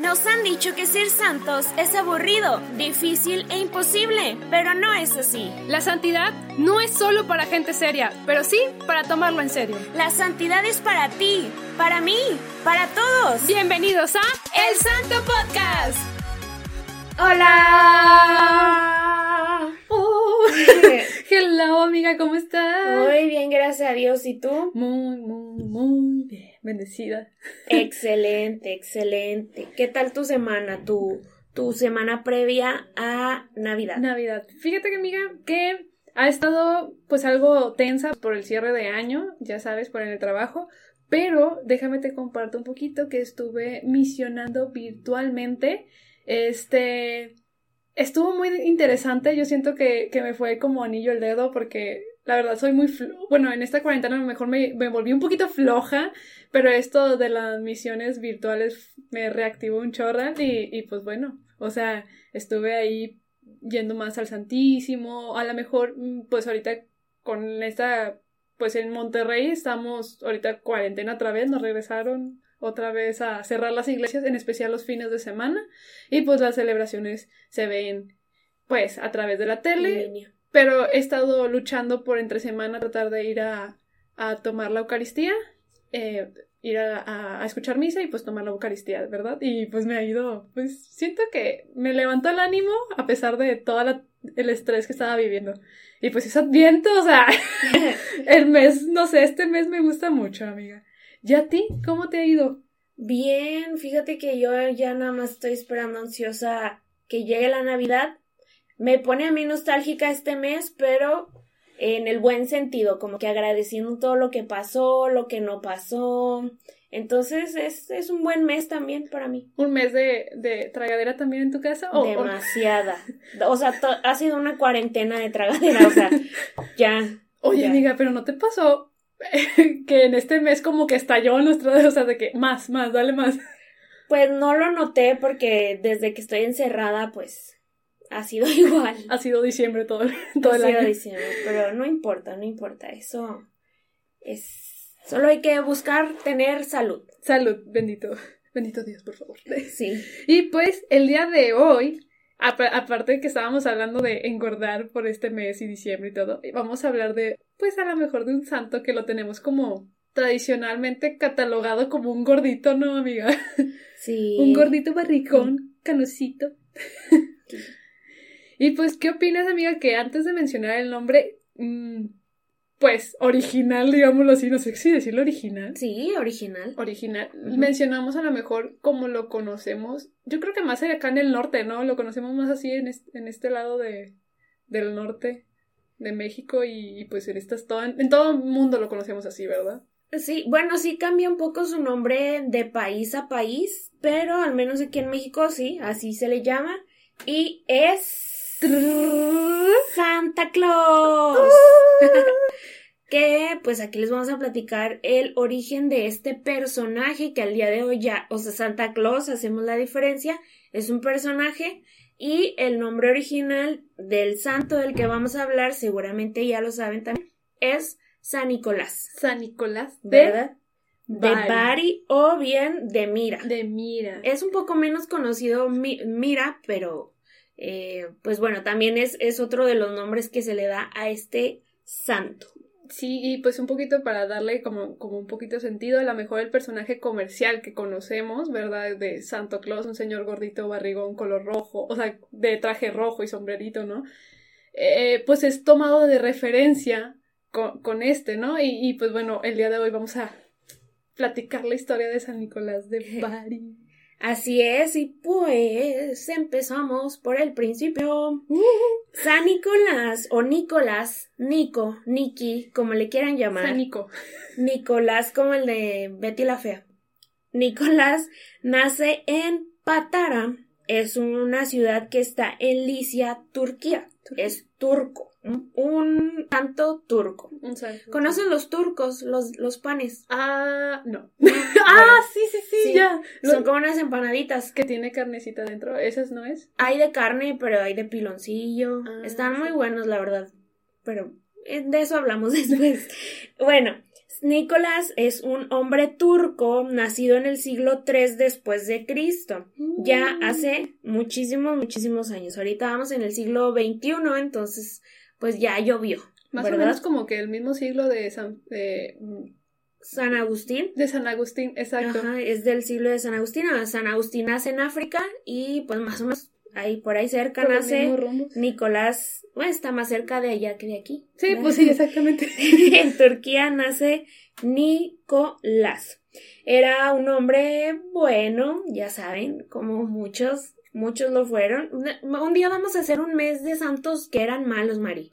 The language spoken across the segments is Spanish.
Nos han dicho que ser santos es aburrido, difícil e imposible, pero no es así. La santidad no es solo para gente seria, pero sí para tomarlo en serio. La santidad es para ti, para mí, para todos. Bienvenidos a El Santo Podcast. Hola. Oh. Hello, amiga, ¿cómo estás? Muy bien, gracias a Dios. ¿Y tú? Muy, muy, muy bien. Bendecida. Excelente, excelente. ¿Qué tal tu semana? Tu, tu semana previa a Navidad. Navidad. Fíjate que, amiga, que ha estado pues algo tensa por el cierre de año, ya sabes, por el trabajo. Pero déjame te comparto un poquito que estuve misionando virtualmente. Este. Estuvo muy interesante. Yo siento que, que me fue como anillo el dedo porque la verdad soy muy, bueno, en esta cuarentena a lo mejor me, me, volví un poquito floja, pero esto de las misiones virtuales me reactivó un chorral y, y pues bueno, o sea, estuve ahí yendo más al Santísimo, a lo mejor mm, pues ahorita con esta, pues en Monterrey estamos ahorita cuarentena otra vez, nos regresaron otra vez a cerrar las iglesias, en especial los fines de semana, y pues las celebraciones se ven pues a través de la tele. Pero he estado luchando por entre semana tratar de ir a, a tomar la Eucaristía, eh, ir a, a, escuchar misa y pues tomar la Eucaristía, ¿verdad? Y pues me ha ido, pues siento que me levantó el ánimo a pesar de todo el estrés que estaba viviendo. Y pues es adviento, o sea, el mes, no sé, este mes me gusta mucho, amiga. ¿Y a ti? ¿Cómo te ha ido? Bien, fíjate que yo ya nada más estoy esperando ansiosa que llegue la Navidad me pone a mí nostálgica este mes, pero en el buen sentido, como que agradeciendo todo lo que pasó, lo que no pasó. Entonces es, es un buen mes también para mí. ¿Un mes de, de tragadera también en tu casa? ¿O, Demasiada. O sea, ha sido una cuarentena de tragadera, o sea, ya. Oye, amiga, pero ¿no te pasó que en este mes como que estalló nuestro, o sea, de que más, más, dale más? Pues no lo noté porque desde que estoy encerrada, pues ha sido igual. Ha sido diciembre todo, todo ha el sido año. diciembre, pero no importa, no importa. Eso es. Solo hay que buscar tener salud. Salud, bendito. Bendito Dios, por favor. Sí. Y pues el día de hoy, aparte de que estábamos hablando de engordar por este mes y diciembre y todo, vamos a hablar de, pues a lo mejor de un santo que lo tenemos como tradicionalmente catalogado como un gordito, ¿no, amiga? Sí. un gordito barricón, canosito. Y pues, ¿qué opinas, amiga? Que antes de mencionar el nombre, mmm, pues, original, digámoslo así, no sé si decirlo original. Sí, original. Original. Uh -huh. Mencionamos a lo mejor como lo conocemos. Yo creo que más acá en el norte, ¿no? Lo conocemos más así en este, en este lado de, del norte de México y, y pues en estas todo, en todo el mundo lo conocemos así, ¿verdad? Sí, bueno, sí cambia un poco su nombre de país a país, pero al menos aquí en México sí, así se le llama. Y es Santa Claus. que pues aquí les vamos a platicar el origen de este personaje que al día de hoy ya, o sea, Santa Claus, hacemos la diferencia, es un personaje y el nombre original del santo del que vamos a hablar, seguramente ya lo saben también, es San Nicolás. San Nicolás, ¿verdad? De Bari. Bari o bien de Mira. De Mira. Es un poco menos conocido mi Mira, pero eh, pues bueno, también es, es otro de los nombres que se le da a este santo. Sí, y pues un poquito para darle como, como un poquito sentido, a lo mejor el personaje comercial que conocemos, ¿verdad? De Santo Claus, un señor gordito, barrigón, color rojo, o sea, de traje rojo y sombrerito, ¿no? Eh, pues es tomado de referencia con, con este, ¿no? Y, y, pues bueno, el día de hoy vamos a platicar la historia de San Nicolás de Bari. Así es, y pues empezamos por el principio. San Nicolás o Nicolás, Nico, Niki, como le quieran llamar. San Nico. Nicolás como el de Betty la Fea. Nicolás nace en Patara. Es una ciudad que está en Licia, Turquía. Es turco. Un santo turco. ¿Conocen los turcos, los, los panes? Ah, no. ah, sí, sí, sí, sí, ya. Son como unas empanaditas. Que tiene carnecita dentro. ¿Esas no es? Hay de carne, pero hay de piloncillo. Ah, Están sí. muy buenos, la verdad. Pero de eso hablamos después. bueno, Nicolás es un hombre turco nacido en el siglo III después de Cristo, ya Mm. hace muchísimos, muchísimos años. Ahorita vamos en el siglo XXI, entonces pues ya llovió. Más ¿verdad? o menos como que el mismo siglo de San, de, San Agustín. de San Agustín, exacto. Ajá, es del siglo de San Agustín. San Agustín nace en África y pues más o menos ahí por ahí cerca Por nace. Nicolás. Bueno, está más cerca de allá que de aquí. Sí, ¿verdad? pues sí, exactamente. en Turquía nace Nicolás. Era un hombre bueno, ya saben, como muchos, muchos lo fueron. Un- día vamos a hacer un mes de santos que eran malos, Mari.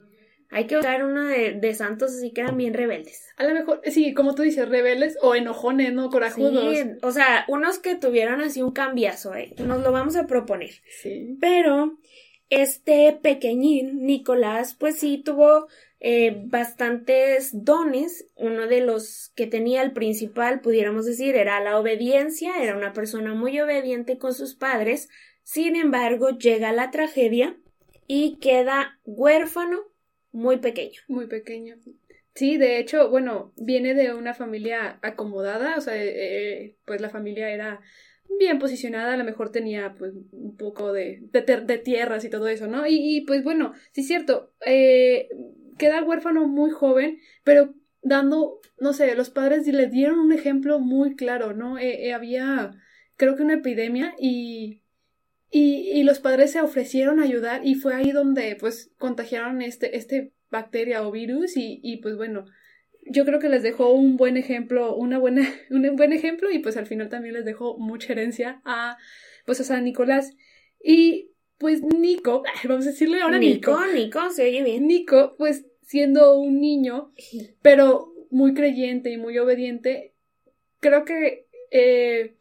Hay que buscar uno de, de santos así que eran bien rebeldes. A lo mejor, sí, como tú dices, rebeldes o enojones, ¿no? Corajudos. Sí, o sea, unos que tuvieron así un cambiazo, ¿eh? Nos lo vamos a proponer. Sí. Pero este pequeñín, Nicolás, pues sí tuvo eh, bastantes dones. Uno de los que tenía el principal, pudiéramos decir, era la obediencia. Era una persona muy obediente con sus padres. Sin embargo, llega la tragedia y queda huérfano muy pequeño. Muy pequeño. Sí, de hecho, bueno, viene de una familia acomodada, o sea, eh, eh, pues la familia era bien posicionada, a lo mejor tenía pues un poco de, de, de tierras y todo eso, ¿no? Y, pues bueno, sí es cierto, eh, queda huérfano muy joven, pero dando, no sé, los padres le dieron un ejemplo muy claro, ¿no? Eh, había, creo que una epidemia y, y, y los padres se ofrecieron a ayudar y fue ahí donde pues contagiaron este, este bacteria o virus y, y pues bueno, yo creo que les dejó un buen ejemplo, una buena, un buen ejemplo y pues al final también les dejó mucha herencia a pues a San Nicolás. Y pues Nico, vamos a decirle ahora Nico. Nico, Nico, se oye bien. Nico, pues siendo un niño, pero muy creyente y muy obediente, creo que eh,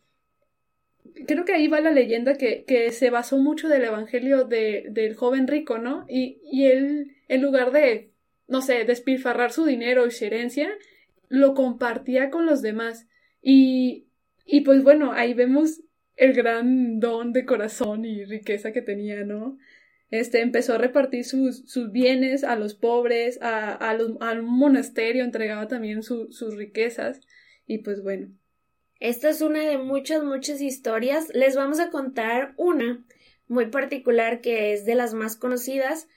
creo que ahí va la leyenda que, que se basó mucho del evangelio de, del joven rico, ¿no? Y, y él, en lugar de, no sé, despilfarrar su dinero y su herencia, lo compartía con los demás. Y, y pues bueno, ahí vemos el gran don de corazón y riqueza que tenía, ¿no? Este empezó a repartir sus, sus bienes a los pobres, a, a, los, a un monasterio entregaba también su, sus riquezas. Y pues bueno, Esta es una de muchas, muchas historias. Les vamos a contar una muy particular que es de las más conocidas.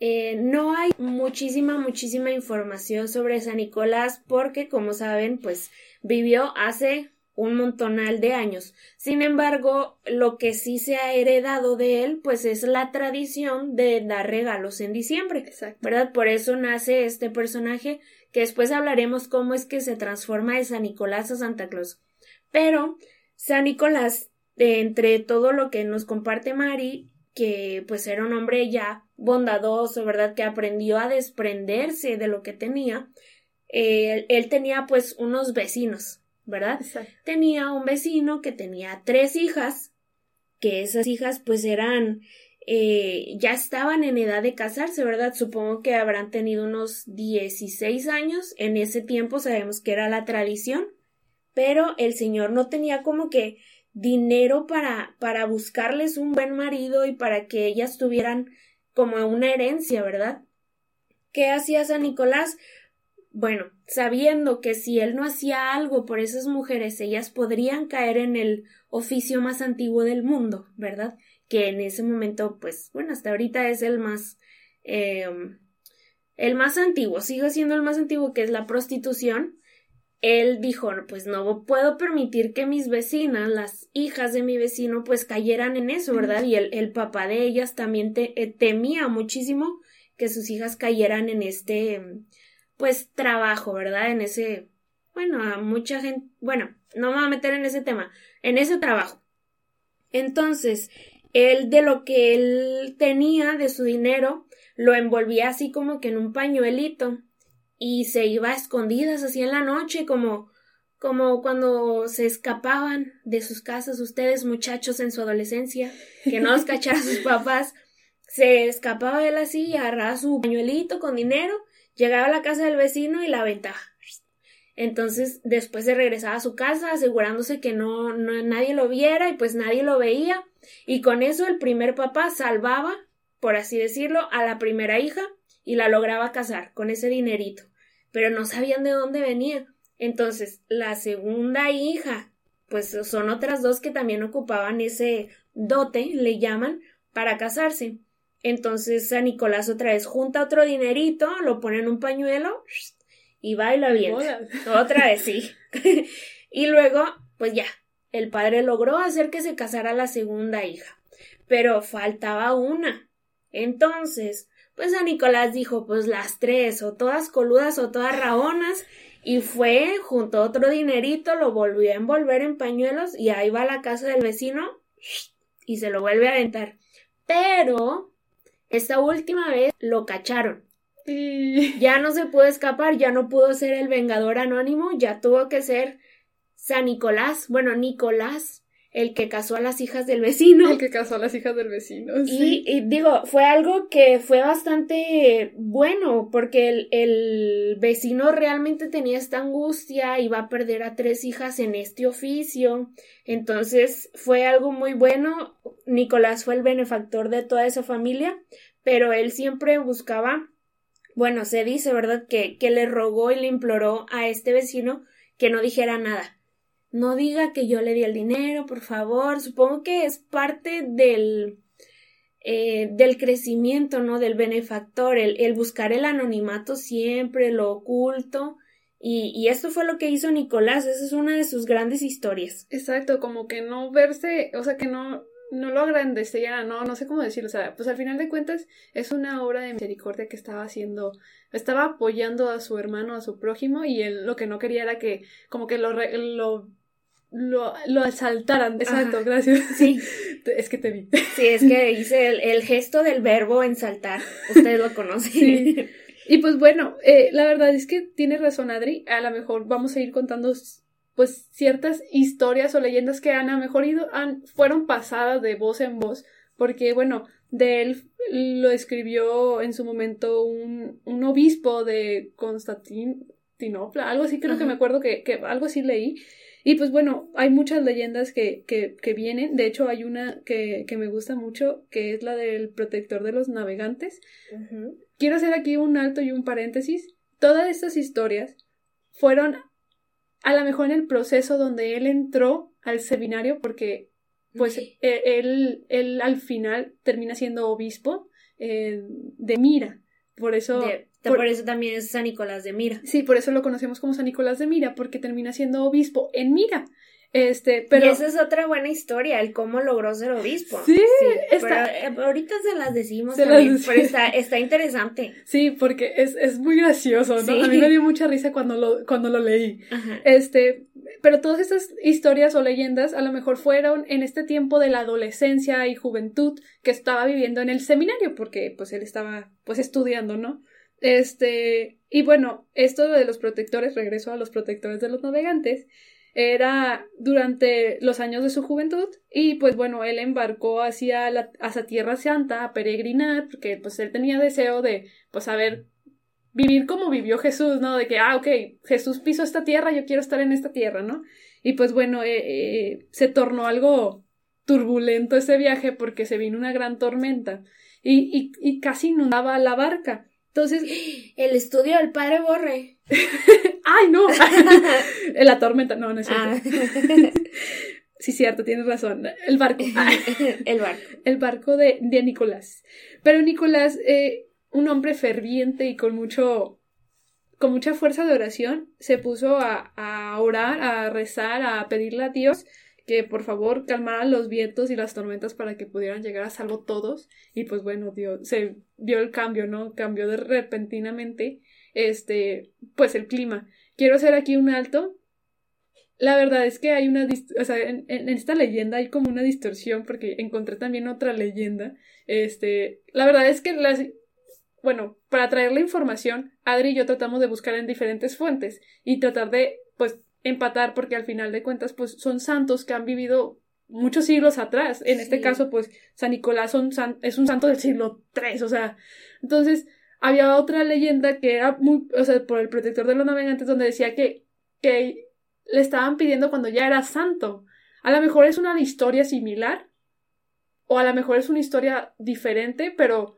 Eh, no hay muchísima, muchísima información sobre San Nicolás porque, como saben, pues vivió hace un montonal de años. Sin embargo, lo que sí se ha heredado de él, pues es la tradición de dar regalos en diciembre. exacto. ¿verdad? Por eso nace este personaje que después hablaremos cómo es que se transforma de San Nicolás a Santa Claus. Pero San Nicolás, de entre todo lo que nos comparte Mari, que pues era un hombre ya bondadoso, ¿verdad? Que aprendió a desprenderse de lo que tenía, eh, él tenía pues unos vecinos, ¿verdad? Exacto. tenía un vecino que tenía tres hijas, que esas hijas pues eran, eh, ya estaban en edad de casarse, ¿verdad? Supongo que habrán tenido unos 16 años, en ese tiempo sabemos que era la tradición, pero el señor no tenía como que dinero para, para buscarles un buen marido y para que ellas tuvieran como una herencia, ¿verdad? ¿Qué hacía San Nicolás? Bueno, sabiendo que si él no hacía algo por esas mujeres, ellas podrían caer en el oficio más antiguo del mundo, ¿verdad? Que en ese momento, pues, bueno, hasta ahorita es el más, eh, el más antiguo, sigue siendo el más antiguo, que es la prostitución. Él dijo, pues no puedo permitir que mis vecinas, las hijas de mi vecino, pues cayeran en eso, ¿verdad? Y el, el papá de ellas también te, eh, temía muchísimo que sus hijas cayeran en este, pues trabajo, ¿verdad? En ese, bueno, a mucha gente, bueno, no me voy a meter en ese tema, en ese trabajo. Entonces, él de lo que él tenía de su dinero, lo envolvía así como que en un pañuelito y se iba a escondidas así en la noche como como cuando se escapaban de sus casas ustedes muchachos en su adolescencia que no los cachara sus papás se escapaba él así y agarraba su pañuelito con dinero llegaba a la casa del vecino y la aventaba. Entonces después se regresaba a su casa asegurándose que no, no nadie lo viera y pues nadie lo veía y con eso el primer papá salvaba, por así decirlo, a la primera hija y la lograba casar con ese dinerito. Pero no sabían de dónde venía. Entonces, la segunda hija, pues son otras dos que también ocupaban ese dote, le llaman, para casarse. Entonces San Nicolás otra vez junta otro dinerito, lo pone en un pañuelo y va y lo avienta. Otra vez, sí. y luego, pues ya, el padre logró hacer que se casara la segunda hija. Pero faltaba una. Entonces, pues San Nicolás dijo, pues las tres, o todas coludas o todas raonas, y fue, junto a otro dinerito, lo volvió a envolver en pañuelos y ahí va a la casa del vecino y se lo vuelve a aventar. Pero esta última vez lo cacharon. Ya no se pudo escapar, ya no pudo ser el Vengador Anónimo, ya tuvo que ser San Nicolás, bueno, Nicolás, el que casó a las hijas del vecino. El que casó a las hijas del vecino. Sí. Y, digo, fue algo que fue bastante bueno, porque el, el, vecino realmente tenía esta angustia, iba a perder a tres hijas en este oficio. Entonces fue algo muy bueno. Nicolás fue el benefactor de toda esa familia, pero él siempre buscaba, bueno, se dice, ¿verdad?, que, que le rogó y le imploró a este vecino que no dijera nada no diga que yo le di el dinero, por favor. Supongo que es parte del, eh, del crecimiento, ¿no? Del benefactor, el, el, buscar el anonimato siempre, lo oculto. Y, y esto fue lo que hizo Nicolás, esa es una de sus grandes historias. Exacto, como que no verse, o sea, que no, no lo agrandecía, no, no sé cómo decirlo, o sea, pues al final de cuentas es una obra de misericordia que estaba haciendo, estaba apoyando a su hermano, a su prójimo, y él lo que no quería era que como que lo, lo lo, lo asaltaran. Exacto, gracias. Sí. Es que te vi. Sí, es que hice el, gesto del verbo ensaltar. Ustedes lo conocen. Sí. Y pues bueno, eh, la verdad es que tiene razón Adri. A lo mejor vamos a ir contando pues ciertas historias o leyendas que han a lo mejor ido, han, fueron pasadas de voz en voz. Porque bueno, de él lo escribió en su momento un, un obispo de Constantinopla, algo así creo que me acuerdo que, que algo así leí. Y pues bueno, hay muchas leyendas que, que, que vienen. De hecho, hay una que, que, me gusta mucho, que es la del protector de los navegantes. Quiero hacer aquí un alto y un paréntesis. Todas estas historias fueron a lo mejor en el proceso donde él entró al seminario, porque pues e, él, él, al final termina siendo obispo eh, de Mira. Por eso por, eso también es San Nicolás de Mira. Sí, por eso lo conocemos como San Nicolás de Mira, porque termina siendo obispo en Mira. Este, pero... Y esa es otra buena historia, el cómo logró ser obispo. Sí, está... Eh, ahorita se las decimos también, pero está, está, interesante. Sí, porque es, es muy gracioso, ¿no? A mí me dio mucha risa cuando lo, cuando lo leí. Este, pero todas estas historias o leyendas a lo mejor fueron en este tiempo de la adolescencia y juventud que estaba viviendo en el seminario, porque pues él estaba pues estudiando, ¿no? Este, y bueno, esto de los protectores, regreso a los protectores de los navegantes, era durante los años de su juventud y pues bueno, él embarcó hacia la Tierra Santa a peregrinar porque pues él tenía deseo de pues saber vivir como vivió Jesús, ¿no? De que, ah, ok, Jesús pisó esta tierra, yo quiero estar en esta tierra, ¿no? Y pues bueno, eh, eh, se tornó algo turbulento ese viaje porque se vino una gran tormenta y, y, y casi inundaba la barca. Entonces, el estudio del padre Borre. ¡Ay, no! la tormenta, no, no es cierto. Ah. sí, cierto, tienes razón. El barco. el barco. El barco de, de Nicolás. Pero Nicolás, eh, un hombre ferviente y con mucho con mucha fuerza de oración, se puso a, a orar, a rezar, a pedirle a Dios que por favor calmaran los vientos y las tormentas para que pudieran llegar a salvo todos. Y pues bueno, Dios, se vio el cambio, ¿no? Cambió de repentinamente este, pues el clima. Quiero hacer aquí un alto. La verdad es que hay una, o sea, en, en, esta leyenda hay como una distorsión porque encontré también otra leyenda. Este, la verdad es que las, bueno, para traer la información, Adri y yo tratamos de buscar en diferentes fuentes y tratar de, pues, empatar porque al final de cuentas pues son santos que han vivido muchos siglos atrás. En este caso pues San Nicolás son es un santo del siglo III, o sea, entonces había otra leyenda que era muy, o sea, por el protector de los navegantes donde decía que, que le estaban pidiendo cuando ya era santo. A lo mejor es una historia similar o a lo mejor es una historia diferente, pero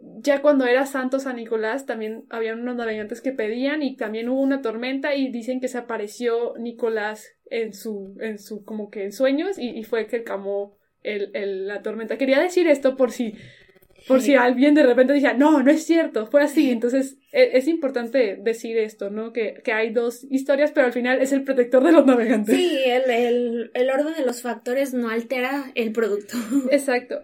ya cuando era Santo San Nicolás, también había unos navegantes que pedían y también hubo una tormenta y dicen que se apareció Nicolás en su, en su, como que en sueños y, fue que calmó el, el, la tormenta. Quería decir esto por si por si alguien de repente decía, no, no es cierto, fue así. Entonces, e, es, importante decir esto, ¿no? Que, que, hay dos historias, pero al final es el protector de los navegantes. Sí, el, el, el orden de los factores no altera el producto. Exacto.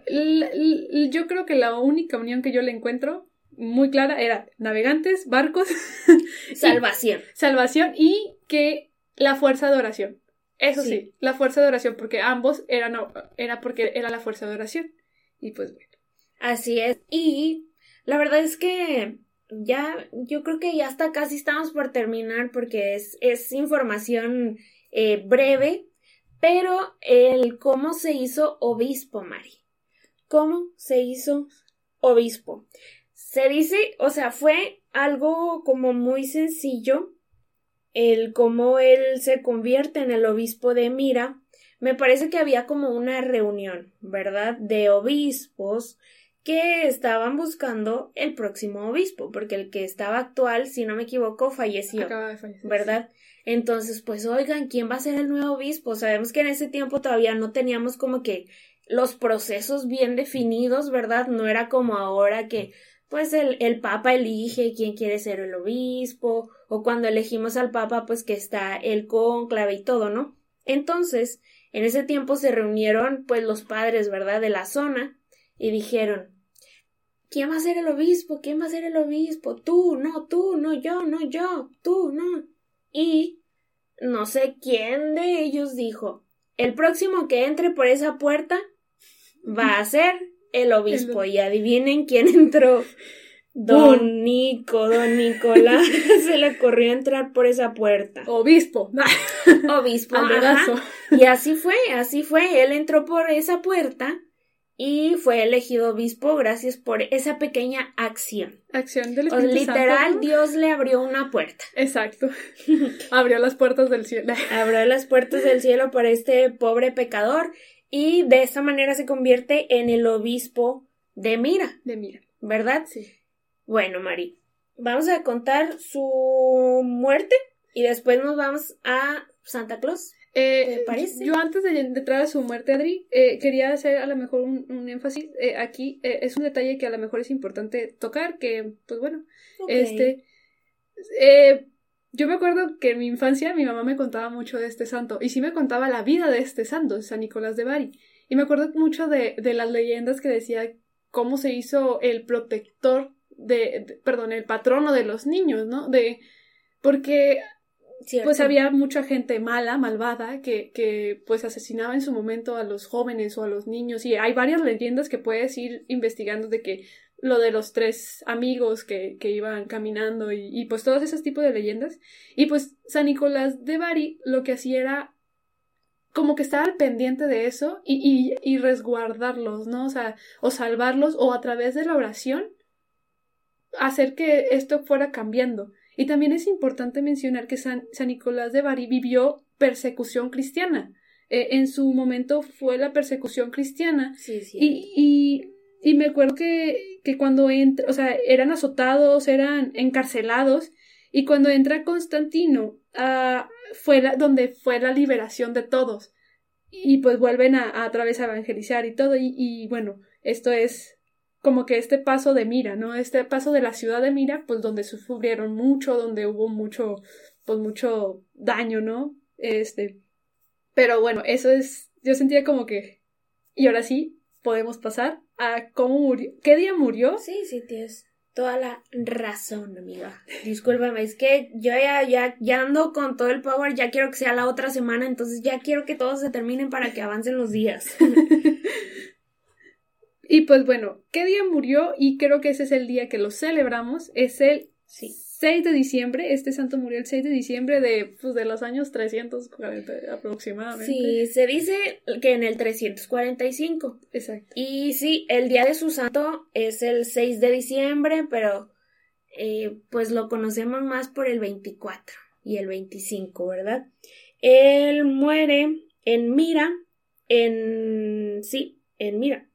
yo creo que la única unión que yo le encuentro muy clara era navegantes, barcos. Salvación. salvación y que la fuerza de oración. Eso sí. sí, la fuerza de oración, porque ambos eran, era porque era la fuerza de oración. Y pues bueno. Así es. Y la verdad es que ya, yo creo que ya hasta casi estamos por terminar porque es, es información eh, breve, pero el cómo se hizo obispo, Mari. ¿Cómo se hizo obispo? Se dice, o sea, fue algo como muy sencillo el cómo él se convierte en el obispo de Mira. Me parece que había como una reunión, ¿verdad? De obispos que estaban buscando el próximo obispo, porque el que estaba actual, si no me equivoco, falleció. ¿Verdad? Entonces, pues oigan, ¿quién va a ser el nuevo obispo? Sabemos que en ese tiempo todavía no teníamos como que los procesos bien definidos, ¿verdad? No era como ahora que pues el, el papa elige quién quiere ser el obispo, o cuando elegimos al papa, pues que está el cónclave y todo, ¿no? Entonces, en ese tiempo se reunieron pues los padres, ¿verdad? de la zona y dijeron ¿Quién va a ser el obispo? ¿Quién va a ser el obispo? Tú, no, tú, no yo, no yo, tú, no. Y no sé quién de ellos dijo, el próximo que entre por esa puerta va a ser el obispo. Y adivinen quién entró. Don Nico, don Nicolás, se le ocurrió entrar por esa puerta. Obispo. Obispo. Y así fue, así fue. Él entró por esa puerta y fue elegido obispo gracias por esa pequeña acción. Acción del o Literal, Dios le abrió una puerta. Exacto. abrió las puertas del cielo. abrió las puertas del cielo para este pobre pecador y de esa manera se convierte en el obispo de Mira. De Mira. ¿Verdad? Sí. Bueno, Mari, vamos a contar su muerte y después nos vamos a Santa Claus. Eh, parece? Yo antes de, entrar a su muerte, Adri, eh, quería hacer a lo mejor un, énfasis eh, aquí. es un detalle que a lo mejor es importante tocar, que, pues bueno, este... yo me acuerdo que en mi infancia mi mamá me contaba mucho de este santo, y sí me contaba la vida de este santo, San Nicolás de Bari. Y me acuerdo mucho de, de las leyendas que decía cómo se hizo el protector de, perdón, el patrono de los niños, ¿no? De, porque pues había mucha gente mala, malvada, que, que pues asesinaba en su momento a los jóvenes o a los niños. Y hay varias leyendas que puedes ir investigando de que lo de los tres amigos que, que iban caminando y, y, pues todos esos tipos de leyendas. Y pues San Nicolás de Bari lo que hacía era como que estar al pendiente de eso y, y, y resguardarlos, ¿no? O sea, o salvarlos o a través de la oración hacer que esto fuera cambiando. Y también es importante mencionar que San, Nicolás de Bari vivió persecución cristiana. Eh, en su momento fue la persecución cristiana. Sí, sí. Y, y, me acuerdo que, que cuando entra, o sea, eran azotados, eran encarcelados, y cuando entra Constantino, uh, fue donde fue la liberación de todos. Y pues vuelven a, a, través a evangelizar y todo. Y, y bueno, esto es como que este paso de Mira, ¿no? Este paso de la ciudad de Mira, pues donde sufrieron mucho, donde hubo mucho, pues mucho daño, ¿no? Este, pero bueno, eso es, yo sentía como que, y ahora sí, podemos pasar a cómo murió, ¿qué día murió? Sí, sí, tienes toda la razón, amiga. Discúlpame, es que yo ya, ya, ya ando con todo el power, ya quiero que sea la otra semana, entonces ya quiero que todos se terminen para que avancen los días. Y pues bueno, ¿qué día murió? Y creo que ese es el día que lo celebramos. Es el 6 de diciembre. Este santo murió el 6 de diciembre de, pues, de los años 340 aproximadamente. Sí, se dice que en el 345. Exacto. Y sí, el día de su santo es el 6 de diciembre, pero eh, pues lo conocemos más por el 24 y el 25, ¿verdad? Él muere en Mira, en... sí, en Mira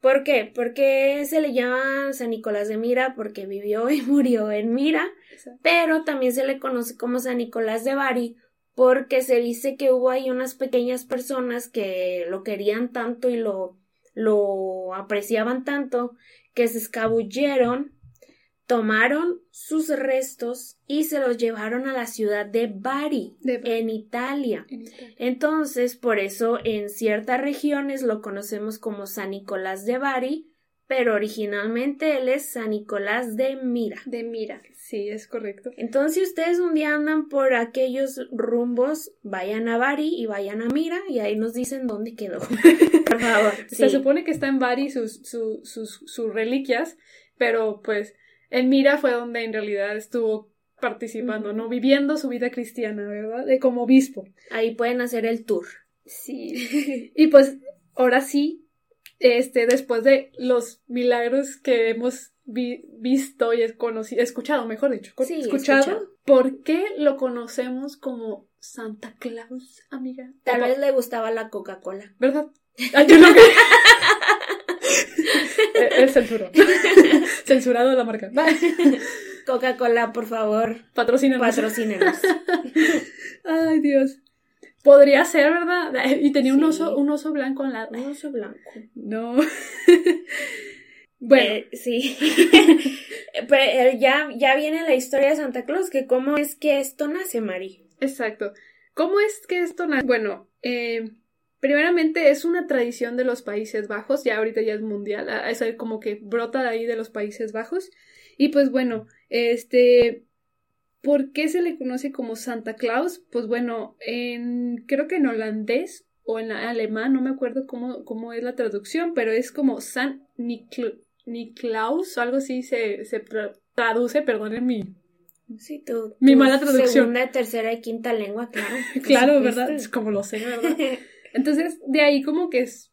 ¿Por qué? Porque se le llama San Nicolás de Mira porque vivió y murió en Mira, pero también se le conoce como San Nicolás de Bari porque se dice que hubo ahí unas pequeñas personas que lo querían tanto y lo, lo apreciaban tanto que se escabulleron tomaron sus restos y se los llevaron a la ciudad de Bari, en, Italia. Entonces, por eso en ciertas regiones lo conocemos como San Nicolás de Bari, pero originalmente él es San Nicolás de Mira. De Mira, sí, es correcto. Entonces, si ustedes un día andan por aquellos rumbos, vayan a Bari y vayan a Mira y ahí nos dicen dónde quedó. por favor. Se supone que está en Bari sus, sus, sus reliquias, pero pues en Mira fue donde en realidad estuvo participando, ¿no? Viviendo su vida cristiana, ¿verdad? De como obispo. Ahí pueden hacer el tour. Sí. y pues ahora sí, este, después de los milagros que hemos visto y conocido, escuchado, mejor dicho, escuchado, ¿por qué lo conocemos como Santa Claus, amiga? Tal vez le gustaba la Coca-Cola. ¿Verdad? yo no es censurado. Censurado la marca. Coca-Cola, por favor. Patrocínenos. Patrocínenos. Ay, Dios. Podría ser, ¿verdad? Y tenía un oso, un oso blanco en la. Un oso blanco. No. bueno. Eh, sí. Pero eh, ya, ya viene la historia de Santa Claus, que cómo es que esto nace, Mari. Exacto. ¿Cómo es que esto nace? Bueno, eh, Primeramente es una tradición de los Países Bajos, ya ahorita ya es mundial, es como que brota de ahí de los Países Bajos. Y pues bueno, este, ¿por qué se le conoce como Santa Claus? Pues bueno, en, creo que en holandés o en alemán, no me acuerdo cómo, cómo es la traducción, pero es como San Niklaus, o algo así se, se traduce, perdonen mi, Sí, tú. Mi mala traducción. Segunda, tercera y quinta lengua, claro. claro, ¿verdad? Es como lo sé, ¿verdad? Entonces, de ahí como que es,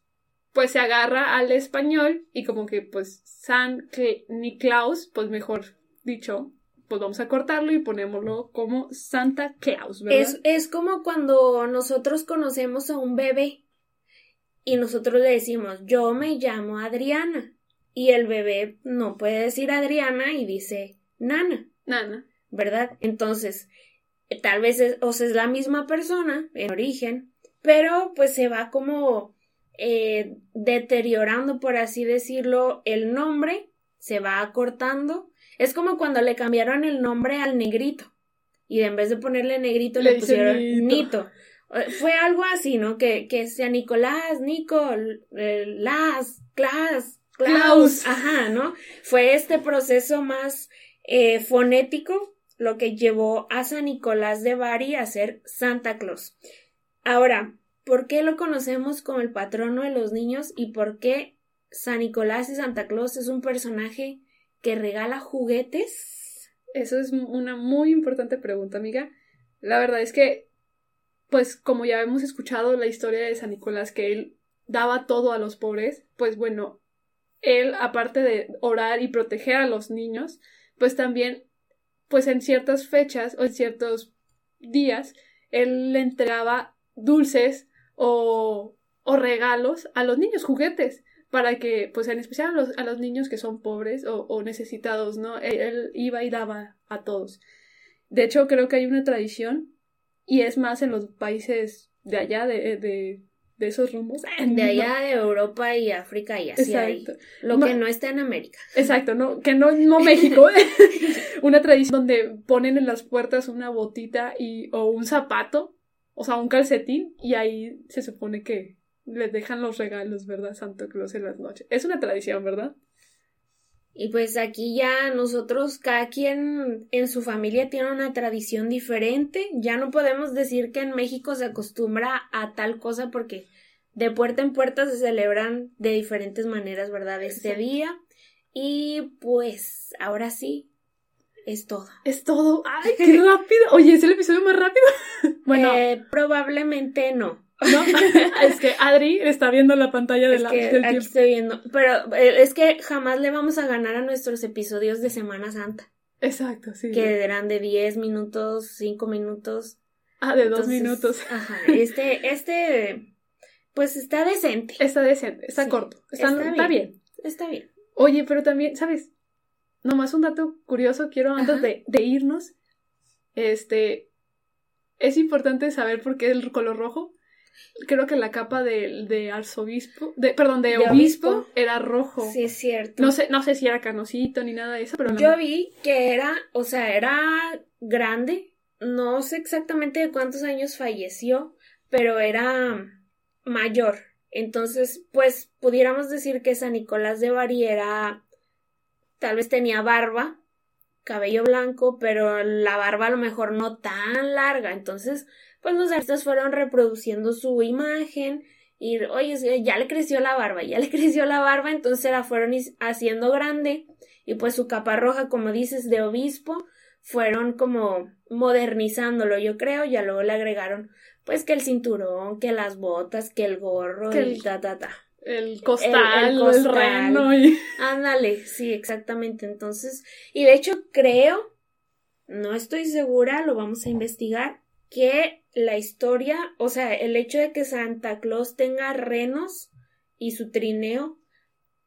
pues se agarra al español y como que pues San Niklaus, pues mejor dicho, pues vamos a cortarlo y ponémoslo como Santa Claus, ¿verdad? Es, es como cuando nosotros conocemos a un bebé y nosotros le decimos, yo me llamo Adriana. Y el bebé no puede decir Adriana y dice Nana. Nana. ¿Verdad? Entonces, tal vez es, o sea, es la misma persona en origen, pero pues se va como eh, deteriorando, por así decirlo, el nombre, se va acortando. Es como cuando le cambiaron el nombre al negrito y en vez de ponerle negrito le, pusieron Nito. Eh, fue algo así, ¿no? Que, que sea Nicolás, Nico, Las, Clas, Klaus. Ajá, ¿no? Fue este proceso más eh, fonético lo que llevó a San Nicolás de Bari a ser Santa Claus. Ahora, ¿por qué lo conocemos como el patrono de los niños y por qué San Nicolás y Santa Claus es un personaje que regala juguetes? Eso es una muy importante pregunta, amiga. La verdad es que, pues como ya hemos escuchado la historia de San Nicolás, que él daba todo a los pobres, pues bueno, él, aparte de orar y proteger a los niños, pues también, pues en ciertas fechas o en ciertos días, él le entregaba dulces o, o regalos a los niños, juguetes, para que, pues en especial a los, a los niños que son pobres o, o necesitados, ¿no? Él, iba y daba a todos. De hecho, creo que hay una tradición, y es más en los países de allá, de, de, de esos rumbos. De allá de Europa y África y así. Exacto. Lo que no está en América. Exacto, no, que no, no México. una tradición donde ponen en las puertas una botita y, o un zapato o sea, un calcetín y ahí se supone que les dejan los regalos, ¿verdad? Santo Claus en las noches. Es una tradición, ¿verdad? Y pues aquí ya nosotros, cada quien en su familia tiene una tradición diferente. Ya no podemos decir que en México se acostumbra a tal cosa porque de puerta en puerta se celebran de diferentes maneras, ¿verdad? Este día. Y pues ahora sí, es todo. Es todo. ¡Ay, qué rápido! Oye, ¿es el episodio más rápido? bueno. Eh, probablemente no. ¿No? es que Adri está viendo la pantalla de la, que aquí estoy viendo. Pero eh, es que jamás le vamos a ganar a nuestros episodios de Semana Santa. Exacto, sí. Que eran de 10 minutos, 5 minutos. Ah, de 2 minutos. Ajá. Este, este pues está decente. Está decente, está Sí, corto, está, está está bien. Está bien. Oye, pero también, ¿sabes? Nomás un dato curioso, quiero antes de, de irnos, este, es importante saber por qué el color rojo. Creo que la capa de, de arzobispo, de, perdón, de, obispo, obispo. era rojo. Sí, es cierto. No sé, no sé si era canosito ni nada de eso, pero no. Yo vi que era, o sea, era grande. No sé exactamente de cuántos años falleció, pero era mayor. Entonces, pues pudiéramos decir que San Nicolás de Bari era, tal vez tenía barba, cabello blanco, pero la barba a lo mejor no tan larga. Entonces, pues los artistas fueron reproduciendo su imagen y, oye, ya le creció la barba, ya le creció la barba, entonces la fueron haciendo grande y pues su capa roja, como dices, de obispo, fueron como modernizándolo, yo creo, ya luego le agregaron pues que el cinturón, que las botas, que el gorro, Que el- ta ta ta. El costal, el el, costal. reno y... Ándale, sí, exactamente. Entonces, y de hecho creo, no estoy segura, lo vamos a investigar, que la historia, o sea, el hecho de que Santa Claus tenga renos y su trineo,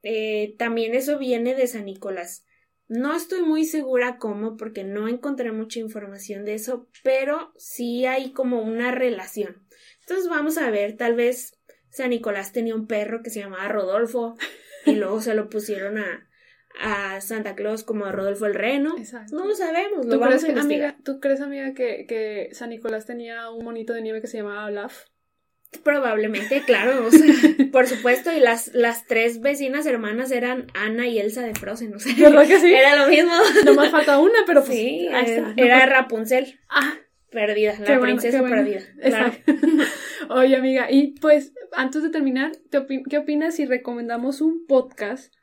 eh, también eso viene de San Nicolás. No estoy muy segura cómo, porque no encontré mucha información de eso, pero sí hay como una relación. Entonces vamos a ver, tal vez San Nicolás tenía un perro que se llamaba Rodolfo y luego se lo pusieron a, a Santa Claus como Rodolfo el Reno. Exacto. No lo sabemos, lo ¿Tú vamos crees, a amiga, ¿Tú crees, amiga, que, que San Nicolás tenía un monito de nieve que se llamaba Olaf? Probablemente, claro, o sea, por supuesto, y las, las tres vecinas hermanas eran Ana y Elsa de Frozen, o sea, ¿Verdad que sí? era lo mismo. Nomás falta una, pero pues... sí, ahí está. No era Rapunzel, Ah, perdida, la bueno, princesa bueno. perdida. Claro. Oye, amiga, y pues antes de terminar, ¿te opi- ¿qué opinas si recomendamos un podcast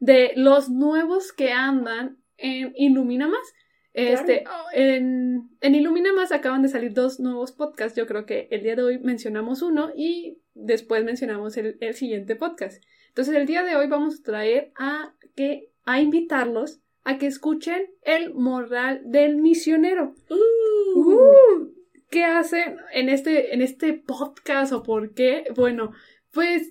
de los nuevos que andan en Ilumina Más? Este, oh, en, en Ilumina Más acaban de salir dos nuevos podcasts. Yo creo que el día de hoy mencionamos uno y después mencionamos el, el siguiente podcast. Entonces, el día de hoy vamos a traer a que a invitarlos a que escuchen el moral del misionero. Uh, Uh, ¿Qué hacen en este, en este podcast o por qué? Bueno, pues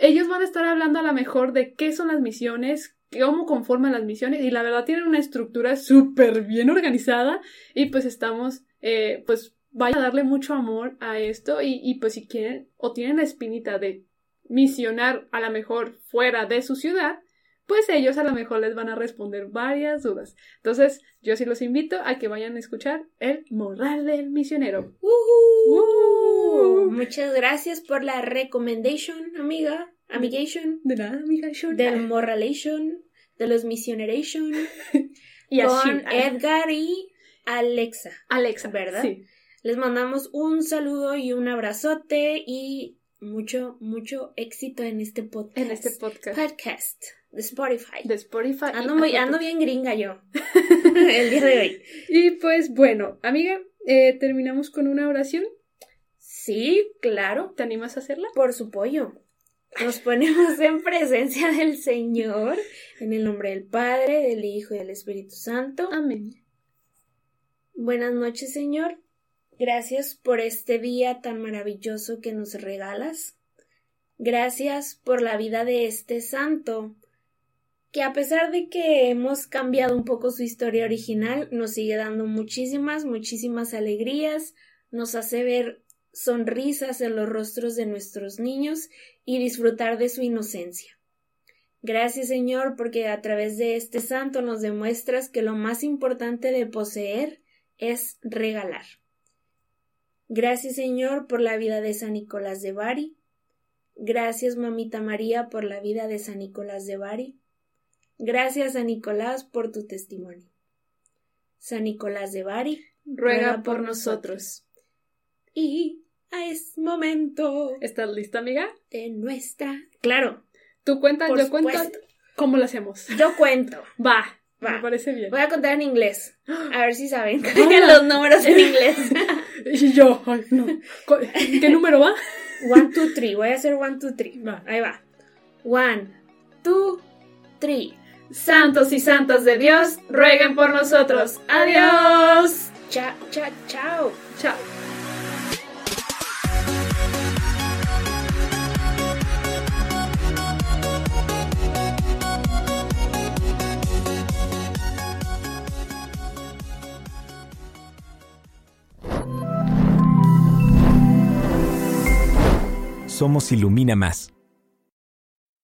ellos van a estar hablando a lo mejor de qué son las misiones, cómo conforman las misiones y la verdad tienen una estructura súper bien organizada y pues estamos, eh, pues vayan a darle mucho amor a esto y, y pues si quieren o tienen la espinita de misionar a lo mejor fuera de su ciudad, pues ellos a lo mejor les van a responder varias dudas. Entonces, yo sí los invito a que vayan a escuchar el moral del misionero. Uh. Muchas gracias por la recommendation, amiga, amigation, De nada, amiga. del moralation, de los missioneration, y así. con Edgar y Alexa. Alexa, ¿verdad? Sí. Les mandamos un saludo y un abrazote y mucho, mucho éxito en este podcast. En este podcast podcast de Spotify. de Spotify. Ando, muy- ando bien gringa yo el día de hoy. Y pues bueno, amiga, eh, terminamos con una oración. Sí, claro, ¿Te animas a hacerla? por su pollo. Nos ponemos en presencia del Señor, en el nombre del Padre, del Hijo y del Espíritu Santo. Amén. Buenas noches, Señor. Gracias por este día tan maravilloso que nos regalas. Gracias por la vida de este santo, que a pesar de que hemos cambiado un poco su historia original, nos sigue dando muchísimas, muchísimas alegrías, nos hace ver sonrisas en los rostros de nuestros niños y disfrutar de su inocencia. Gracias Señor porque a través de este santo nos demuestras que lo más importante de poseer es regalar. Gracias Señor por la vida de San Nicolás de Bari. Gracias Mamita María por la vida de San Nicolás de Bari. Gracias San Nicolás por tu testimonio. San Nicolás de Bari, Ruega por nosotros. Y a es momento ¿Estás lista, amiga? de nuestra... Claro, Tú cuentas, Por yo cuento. ¿Cómo lo hacemos? yo cuento. Va, Va. me parece bien. Voy a contar en inglés. A ver si saben los números en inglés. Y yo, no. ¿Qué número va? One, two, three. Voy a hacer one, two, three. Va. Ahí va. One, two, three. Santos y santas de Dios, rueguen por nosotros. Adiós. Chao, chao, chao. Chao. Somos Ilumina Más